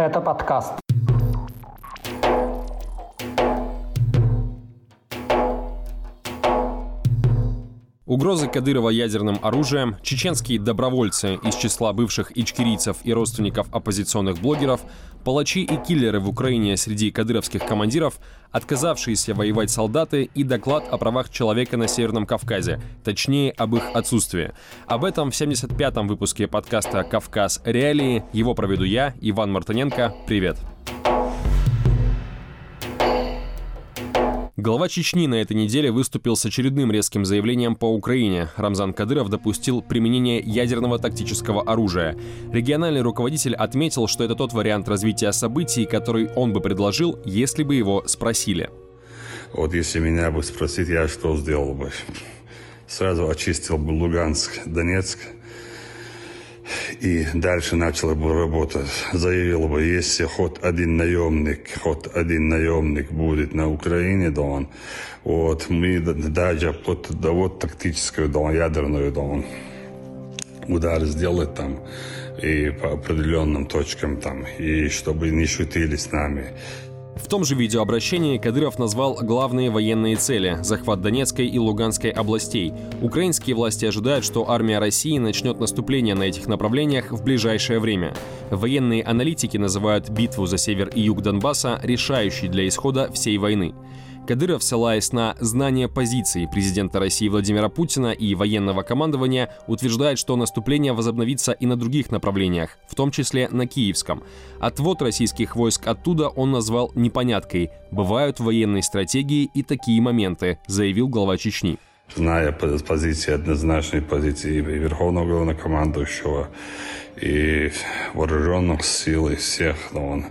Это подкаст. Угрозы Кадырова ядерным оружием, чеченские добровольцы из числа бывших ичкерийцев и родственников оппозиционных блогеров, палачи и киллеры в Украине среди кадыровских командиров, отказавшиеся воевать солдаты и доклад о правах человека на Северном Кавказе, точнее об их отсутствии. Об этом в 75-м выпуске подкаста «Кавказ. Реалии». Его проведу я, Иван Мартыненко. Привет! Глава Чечни на этой неделе выступил с очередным резким заявлением по Украине. Рамзан Кадыров допустил применение ядерного тактического оружия. Региональный руководитель отметил, что это тот вариант развития событий, который он бы предложил, если бы его спросили. Вот если меня бы спросить, я что сделал бы? Сразу очистил бы Луганск, Донецк – и дальше начала бы работать. Заявила бы, если хоть один наемник, хоть один наемник будет на Украине, да он, вот, мы даже под да, вот тактическую, да, ядерную, да, он, удар сделать там и по определенным точкам там, и чтобы не шутили с нами. В том же видеообращении Кадыров назвал главные военные цели – захват Донецкой и Луганской областей. Украинские власти ожидают, что армия России начнет наступление на этих направлениях в ближайшее время. Военные аналитики называют битву за север и юг Донбасса решающей для исхода всей войны. Кадыров, ссылаясь на знание позиции президента России Владимира Путина и военного командования, утверждает, что наступление возобновится и на других направлениях, в том числе на Киевском. Отвод российских войск оттуда он назвал непоняткой. Бывают в военной стратегии и такие моменты, заявил глава Чечни зная позиции, однозначной позиции Верховного Главнокомандующего, и вооруженных сил, и всех, да он,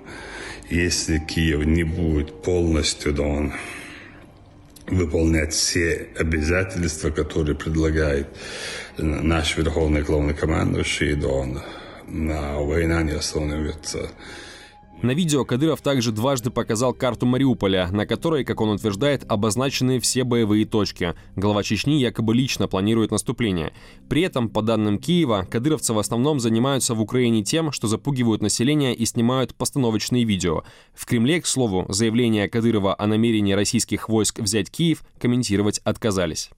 если Киев не будет полностью, да он, выполнять все обязательства, которые предлагает наш верховный главнокомандующий, да он, на война не остановится. На видео Кадыров также дважды показал карту Мариуполя, на которой, как он утверждает, обозначены все боевые точки. Глава Чечни якобы лично планирует наступление. При этом, по данным Киева, кадыровцы в основном занимаются в Украине тем, что запугивают население и снимают постановочные видео. В Кремле, к слову, заявление Кадырова о намерении российских войск взять Киев комментировать отказались.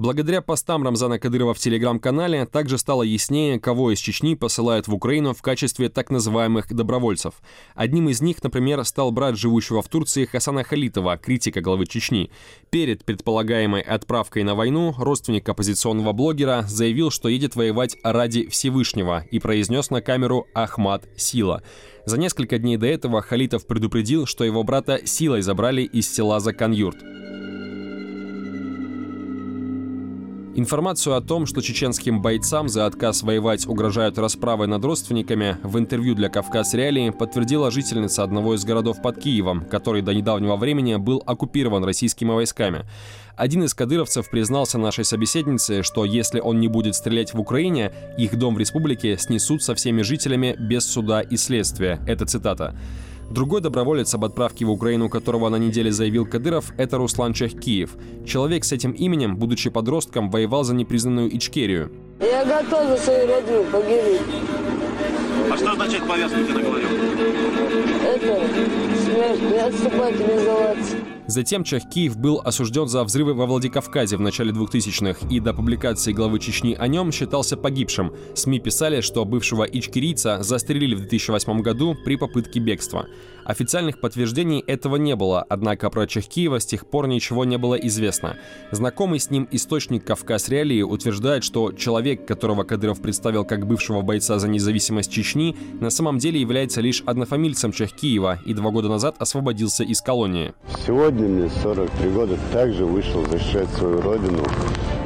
Благодаря постам Рамзана Кадырова в телеграм-канале также стало яснее, кого из Чечни посылают в Украину в качестве так называемых добровольцев. Одним из них, например, стал брат живущего в Турции Хасана Халитова, критика главы Чечни. Перед предполагаемой отправкой на войну родственник оппозиционного блогера заявил, что едет воевать ради Всевышнего и произнес на камеру «Ахмад Сила». За несколько дней до этого Халитов предупредил, что его брата силой забрали из села Заканюрт. Информацию о том, что чеченским бойцам за отказ воевать угрожают расправой над родственниками, в интервью для «Кавказ Реалии» подтвердила жительница одного из городов под Киевом, который до недавнего времени был оккупирован российскими войсками. Один из кадыровцев признался нашей собеседнице, что если он не будет стрелять в Украине, их дом в республике снесут со всеми жителями без суда и следствия. Это цитата. Другой доброволец об отправке в Украину, которого на неделе заявил Кадыров, это Руслан Чахкиев. Человек с этим именем, будучи подростком, воевал за непризнанную Ичкерию. Я готов за свою родину погибнуть. А что означает повязка на голове? Это смерть, не отступать не сдаваться. Затем Чахкиев был осужден за взрывы во Владикавказе в начале 2000-х и до публикации главы Чечни о нем считался погибшим. СМИ писали, что бывшего ичкерийца застрелили в 2008 году при попытке бегства. Официальных подтверждений этого не было, однако про Чахкиева с тех пор ничего не было известно. Знакомый с ним источник «Кавказ Реалии» утверждает, что человек, которого Кадыров представил как бывшего бойца за независимость Чечни, на самом деле является лишь однофамильцем Чахкиева и два года назад освободился из колонии. Сегодня Сегодня мне 43 года, также вышел защищать свою родину,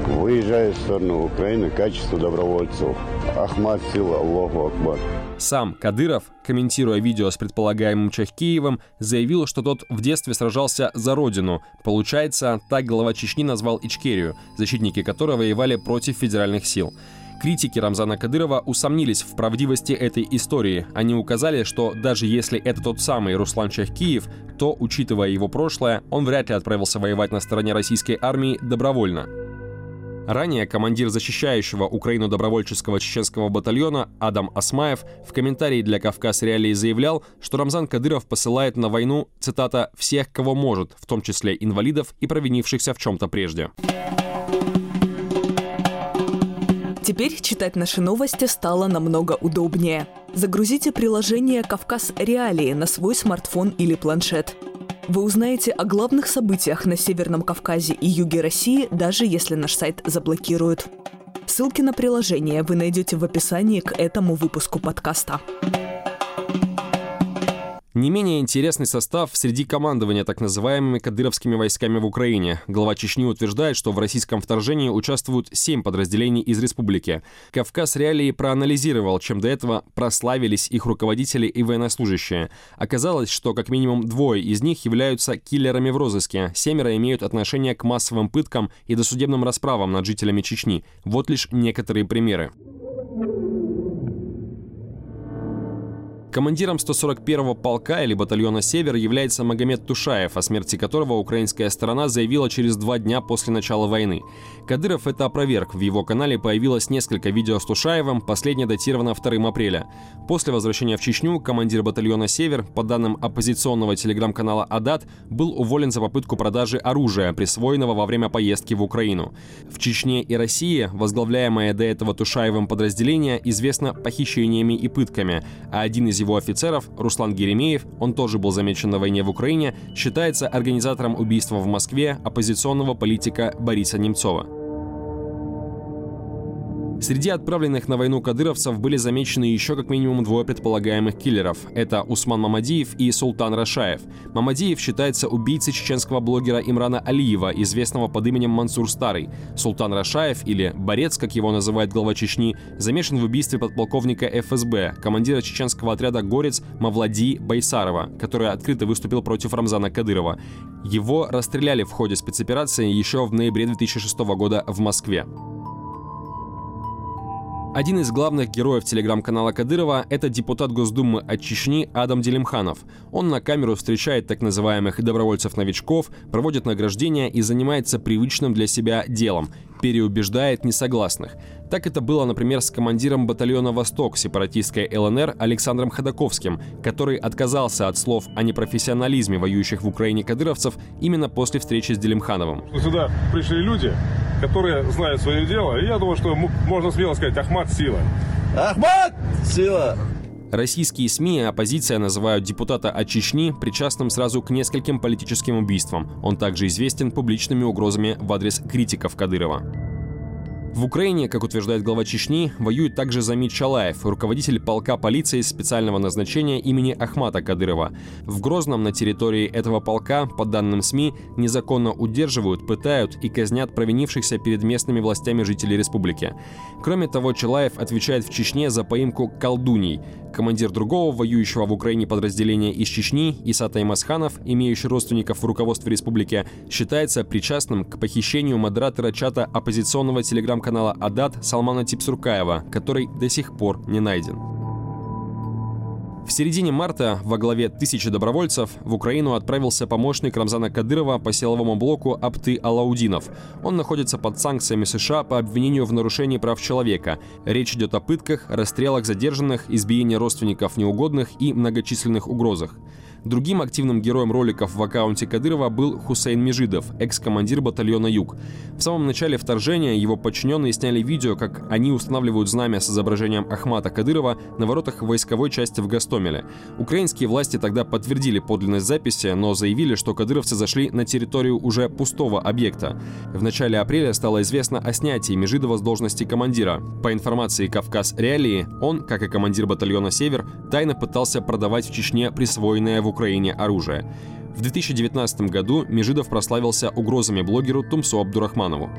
выезжая в сторону Украины в качестве добровольцев. Ахмад Сила, Аллаху Акбар. Сам Кадыров, комментируя видео с предполагаемым Чахкиевым, заявил, что тот в детстве сражался за родину. Получается, так глава Чечни назвал Ичкерию, защитники которой воевали против федеральных сил. Критики Рамзана Кадырова усомнились в правдивости этой истории. Они указали, что даже если это тот самый Руслан Чахкиев, то, учитывая его прошлое, он вряд ли отправился воевать на стороне российской армии добровольно. Ранее командир защищающего Украину добровольческого чеченского батальона Адам Асмаев в комментарии для «Кавказ Реалии» заявлял, что Рамзан Кадыров посылает на войну, цитата, «всех, кого может, в том числе инвалидов и провинившихся в чем-то прежде». Теперь читать наши новости стало намного удобнее. Загрузите приложение «Кавказ Реалии» на свой смартфон или планшет. Вы узнаете о главных событиях на Северном Кавказе и юге России, даже если наш сайт заблокируют. Ссылки на приложение вы найдете в описании к этому выпуску подкаста. Не менее интересный состав среди командования так называемыми кадыровскими войсками в Украине. Глава Чечни утверждает, что в российском вторжении участвуют семь подразделений из республики. Кавказ реалии проанализировал, чем до этого прославились их руководители и военнослужащие. Оказалось, что как минимум двое из них являются киллерами в розыске, семеро имеют отношение к массовым пыткам и досудебным расправам над жителями Чечни. Вот лишь некоторые примеры. Командиром 141-го полка или батальона «Север» является Магомед Тушаев, о смерти которого украинская сторона заявила через два дня после начала войны. Кадыров это опроверг. В его канале появилось несколько видео с Тушаевым, последнее датировано 2 апреля. После возвращения в Чечню командир батальона «Север», по данным оппозиционного телеграм-канала «Адат», был уволен за попытку продажи оружия, присвоенного во время поездки в Украину. В Чечне и России, возглавляемое до этого Тушаевым подразделение, известно похищениями и пытками, а один из его офицеров, Руслан Геремеев, он тоже был замечен на войне в Украине, считается организатором убийства в Москве оппозиционного политика Бориса Немцова. Среди отправленных на войну кадыровцев были замечены еще как минимум двое предполагаемых киллеров. Это Усман Мамадиев и Султан Рашаев. Мамадиев считается убийцей чеченского блогера Имрана Алиева, известного под именем Мансур Старый. Султан Рашаев, или Борец, как его называет глава Чечни, замешан в убийстве подполковника ФСБ, командира чеченского отряда «Горец» Мавлади Байсарова, который открыто выступил против Рамзана Кадырова. Его расстреляли в ходе спецоперации еще в ноябре 2006 года в Москве. Один из главных героев телеграм-канала Кадырова – это депутат Госдумы от Чечни Адам Делимханов. Он на камеру встречает так называемых добровольцев-новичков, проводит награждения и занимается привычным для себя делом – переубеждает несогласных. Так это было, например, с командиром батальона «Восток» сепаратистской ЛНР Александром Ходаковским, который отказался от слов о непрофессионализме воюющих в Украине кадыровцев именно после встречи с Делимхановым. Сюда пришли люди, которые знают свое дело, и я думаю, что можно смело сказать «Ахмат – сила». Ахмат – сила! Российские СМИ и оппозиция называют депутата от Чечни причастным сразу к нескольким политическим убийствам. Он также известен публичными угрозами в адрес критиков Кадырова. В Украине, как утверждает глава Чечни, воюет также Замит Чалаев, руководитель полка полиции специального назначения имени Ахмата Кадырова. В Грозном на территории этого полка, по данным СМИ, незаконно удерживают, пытают и казнят провинившихся перед местными властями жителей республики. Кроме того, Чалаев отвечает в Чечне за поимку колдуней. Командир другого воюющего в Украине подразделения из Чечни, Исата Имасханов, имеющий родственников в руководстве республики, считается причастным к похищению модератора чата оппозиционного телеграм-канала «Адат» Салмана Типсуркаева, который до сих пор не найден. В середине марта во главе тысячи добровольцев в Украину отправился помощник Рамзана Кадырова по силовому блоку Апты Алаудинов. Он находится под санкциями США по обвинению в нарушении прав человека. Речь идет о пытках, расстрелах задержанных, избиении родственников неугодных и многочисленных угрозах. Другим активным героем роликов в аккаунте Кадырова был Хусейн Межидов, экс-командир батальона «Юг». В самом начале вторжения его подчиненные сняли видео, как они устанавливают знамя с изображением Ахмата Кадырова на воротах войсковой части в Гастомеле. Украинские власти тогда подтвердили подлинность записи, но заявили, что кадыровцы зашли на территорию уже пустого объекта. В начале апреля стало известно о снятии Межидова с должности командира. По информации «Кавказ Реалии», он, как и командир батальона «Север», тайно пытался продавать в Чечне присвоенное в Украине оружие. В 2019 году Межидов прославился угрозами блогеру Тумсу Абдурахманову.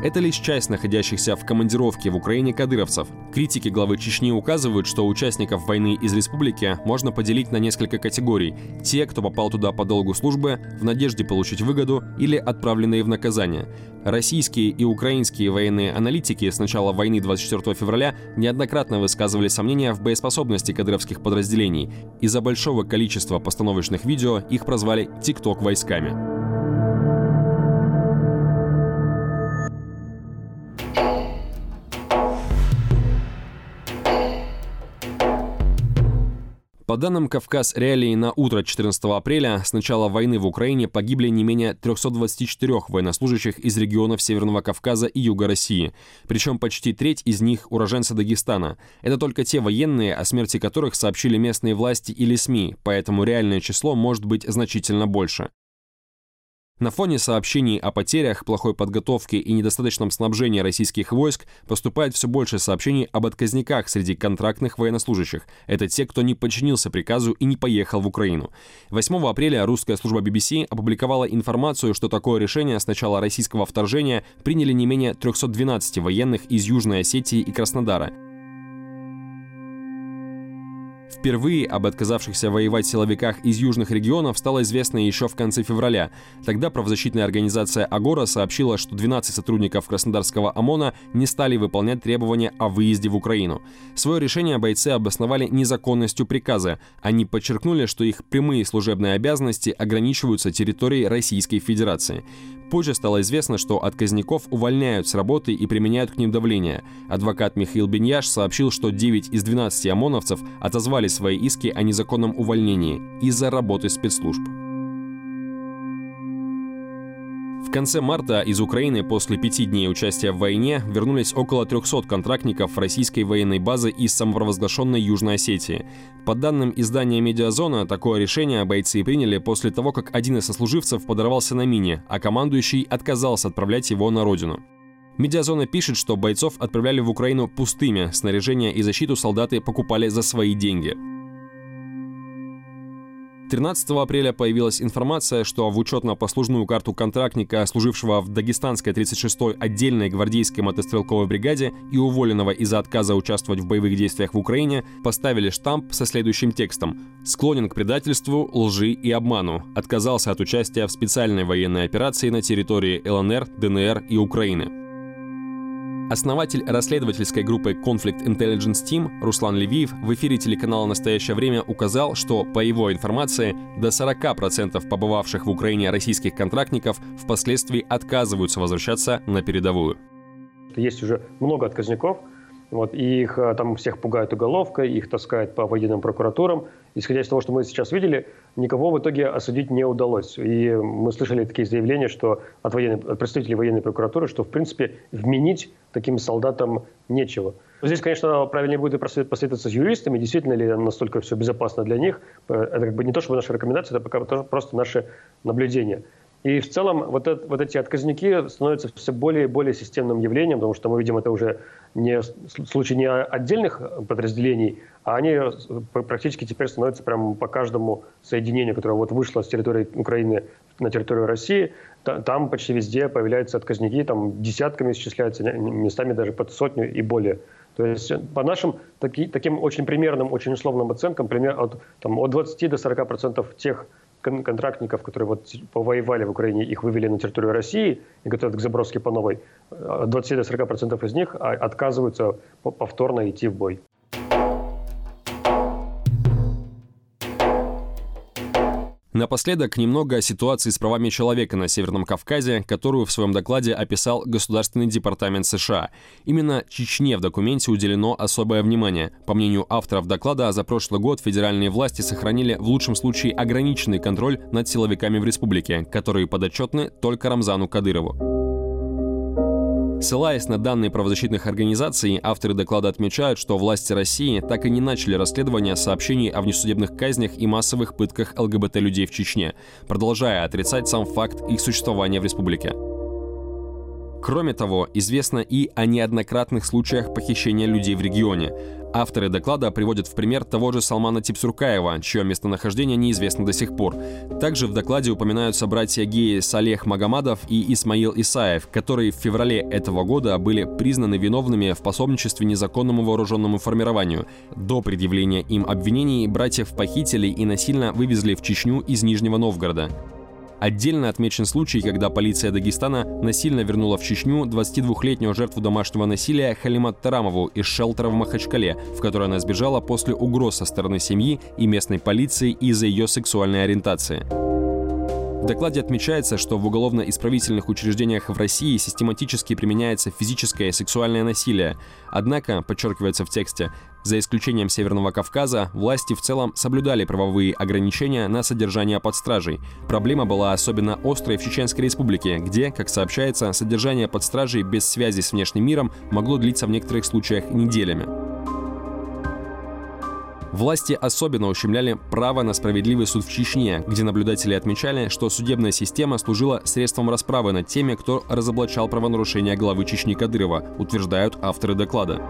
Это лишь часть находящихся в командировке в Украине кадыровцев. Критики главы Чечни указывают, что участников войны из республики можно поделить на несколько категорий. Те, кто попал туда по долгу службы, в надежде получить выгоду или отправленные в наказание. Российские и украинские военные аналитики с начала войны 24 февраля неоднократно высказывали сомнения в боеспособности кадыровских подразделений. Из-за большого количества постановочных видео их прозвали «ТикТок войсками». По данным Кавказ Реалии на утро 14 апреля с начала войны в Украине погибли не менее 324 военнослужащих из регионов Северного Кавказа и Юга России. Причем почти треть из них уроженцы Дагестана. Это только те военные, о смерти которых сообщили местные власти или СМИ, поэтому реальное число может быть значительно больше. На фоне сообщений о потерях, плохой подготовке и недостаточном снабжении российских войск поступает все больше сообщений об отказниках среди контрактных военнослужащих. Это те, кто не подчинился приказу и не поехал в Украину. 8 апреля русская служба BBC опубликовала информацию, что такое решение с начала российского вторжения приняли не менее 312 военных из Южной Осетии и Краснодара. Впервые об отказавшихся воевать силовиках из южных регионов стало известно еще в конце февраля. Тогда правозащитная организация «Агора» сообщила, что 12 сотрудников Краснодарского ОМОНа не стали выполнять требования о выезде в Украину. Свое решение бойцы обосновали незаконностью приказа. Они подчеркнули, что их прямые служебные обязанности ограничиваются территорией Российской Федерации. Позже стало известно, что отказников увольняют с работы и применяют к ним давление. Адвокат Михаил Беньяш сообщил, что 9 из 12 ОМОНовцев отозвали свои иски о незаконном увольнении из-за работы спецслужб. В конце марта из Украины после пяти дней участия в войне вернулись около 300 контрактников российской военной базы из самопровозглашенной Южной Осетии. По данным издания «Медиазона», такое решение бойцы приняли после того, как один из сослуживцев подорвался на мине, а командующий отказался отправлять его на родину. Медиазона пишет, что бойцов отправляли в Украину пустыми, снаряжение и защиту солдаты покупали за свои деньги. 13 апреля появилась информация, что в учетно-послужную карту контрактника, служившего в Дагестанской 36-й отдельной гвардейской мотострелковой бригаде и уволенного из-за отказа участвовать в боевых действиях в Украине, поставили штамп со следующим текстом «Склонен к предательству, лжи и обману. Отказался от участия в специальной военной операции на территории ЛНР, ДНР и Украины». Основатель расследовательской группы Conflict Intelligence Team Руслан Левиев в эфире телеканала «Настоящее время» указал, что, по его информации, до 40% побывавших в Украине российских контрактников впоследствии отказываются возвращаться на передовую. Есть уже много отказников, вот, и их э, там всех пугают уголовкой, их таскают по военным прокуратурам. Исходя из того, что мы сейчас видели, никого в итоге осудить не удалось. И мы слышали такие заявления что от, военной, от представителей военной прокуратуры, что, в принципе, вменить таким солдатам нечего. Здесь, конечно, правильнее будет посоветоваться с юристами, действительно ли настолько все безопасно для них. Это как бы не то, чтобы наши рекомендации, это пока просто наши наблюдения. И в целом вот, это, вот эти отказники становятся все более и более системным явлением, потому что мы видим это уже не случай не отдельных подразделений, а они практически теперь становятся прямо по каждому соединению, которое вот вышло с территории Украины на территорию России. Там почти везде появляются отказники, там десятками исчисляются, местами даже под сотню и более. То есть по нашим таки, таким очень примерным, очень условным оценкам, пример, от, там, от 20 до 40 процентов тех контрактников, которые вот повоевали в Украине, их вывели на территорию России и готовят к заброске по новой, от 20 до 40 процентов из них а, отказываются повторно идти в бой. Напоследок немного о ситуации с правами человека на Северном Кавказе, которую в своем докладе описал Государственный департамент США. Именно Чечне в документе уделено особое внимание. По мнению авторов доклада, за прошлый год федеральные власти сохранили в лучшем случае ограниченный контроль над силовиками в республике, которые подотчетны только Рамзану Кадырову. Ссылаясь на данные правозащитных организаций, авторы доклада отмечают, что власти России так и не начали расследование сообщений о внесудебных казнях и массовых пытках ЛГБТ-людей в Чечне, продолжая отрицать сам факт их существования в республике. Кроме того, известно и о неоднократных случаях похищения людей в регионе. Авторы доклада приводят в пример того же Салмана Типсуркаева, чье местонахождение неизвестно до сих пор. Также в докладе упоминаются братья геи Салех Магомадов и Исмаил Исаев, которые в феврале этого года были признаны виновными в пособничестве незаконному вооруженному формированию. До предъявления им обвинений братьев похитили и насильно вывезли в Чечню из Нижнего Новгорода. Отдельно отмечен случай, когда полиция Дагестана насильно вернула в Чечню 22-летнюю жертву домашнего насилия Халимат Тарамову из шелтера в Махачкале, в которой она сбежала после угроз со стороны семьи и местной полиции из-за ее сексуальной ориентации. Докладе отмечается, что в уголовно-исправительных учреждениях в России систематически применяется физическое и сексуальное насилие. Однако, подчеркивается в тексте, за исключением Северного Кавказа, власти в целом соблюдали правовые ограничения на содержание под стражей. Проблема была особенно острой в Чеченской Республике, где, как сообщается, содержание под стражей без связи с внешним миром могло длиться в некоторых случаях неделями. Власти особенно ущемляли право на справедливый суд в Чечне, где наблюдатели отмечали, что судебная система служила средством расправы над теми, кто разоблачал правонарушения главы Чечни Кадырова, утверждают авторы доклада.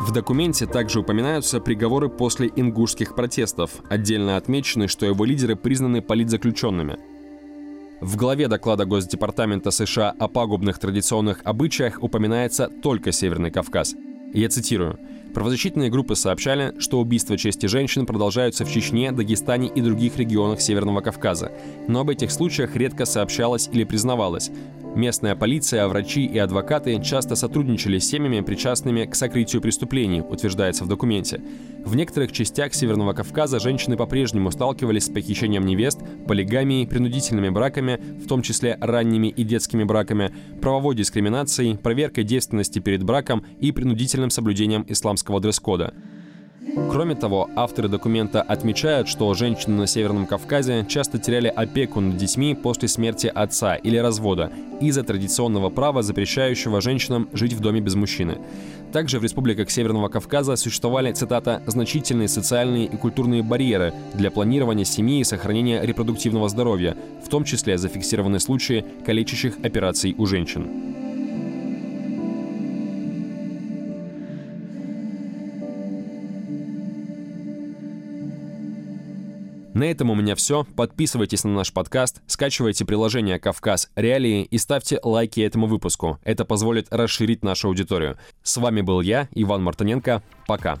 В документе также упоминаются приговоры после ингушских протестов. Отдельно отмечены, что его лидеры признаны политзаключенными. В главе доклада Госдепартамента США о пагубных традиционных обычаях упоминается только Северный Кавказ. Я цитирую. Правозащитные группы сообщали, что убийства чести женщин продолжаются в Чечне, Дагестане и других регионах Северного Кавказа. Но об этих случаях редко сообщалось или признавалось. Местная полиция, врачи и адвокаты часто сотрудничали с семьями, причастными к сокрытию преступлений, утверждается в документе. В некоторых частях Северного Кавказа женщины по-прежнему сталкивались с похищением невест, полигамией, принудительными браками, в том числе ранними и детскими браками, правовой дискриминацией, проверкой девственности перед браком и принудительным соблюдением исламского дресс-кода. Кроме того, авторы документа отмечают, что женщины на Северном Кавказе часто теряли опеку над детьми после смерти отца или развода из-за традиционного права, запрещающего женщинам жить в доме без мужчины. Также в республиках Северного Кавказа существовали, цитата, «значительные социальные и культурные барьеры для планирования семьи и сохранения репродуктивного здоровья, в том числе зафиксированы случаи калечащих операций у женщин». На этом у меня все. Подписывайтесь на наш подкаст, скачивайте приложение «Кавказ Реалии» и ставьте лайки этому выпуску. Это позволит расширить нашу аудиторию. С вами был я, Иван Мартыненко. Пока.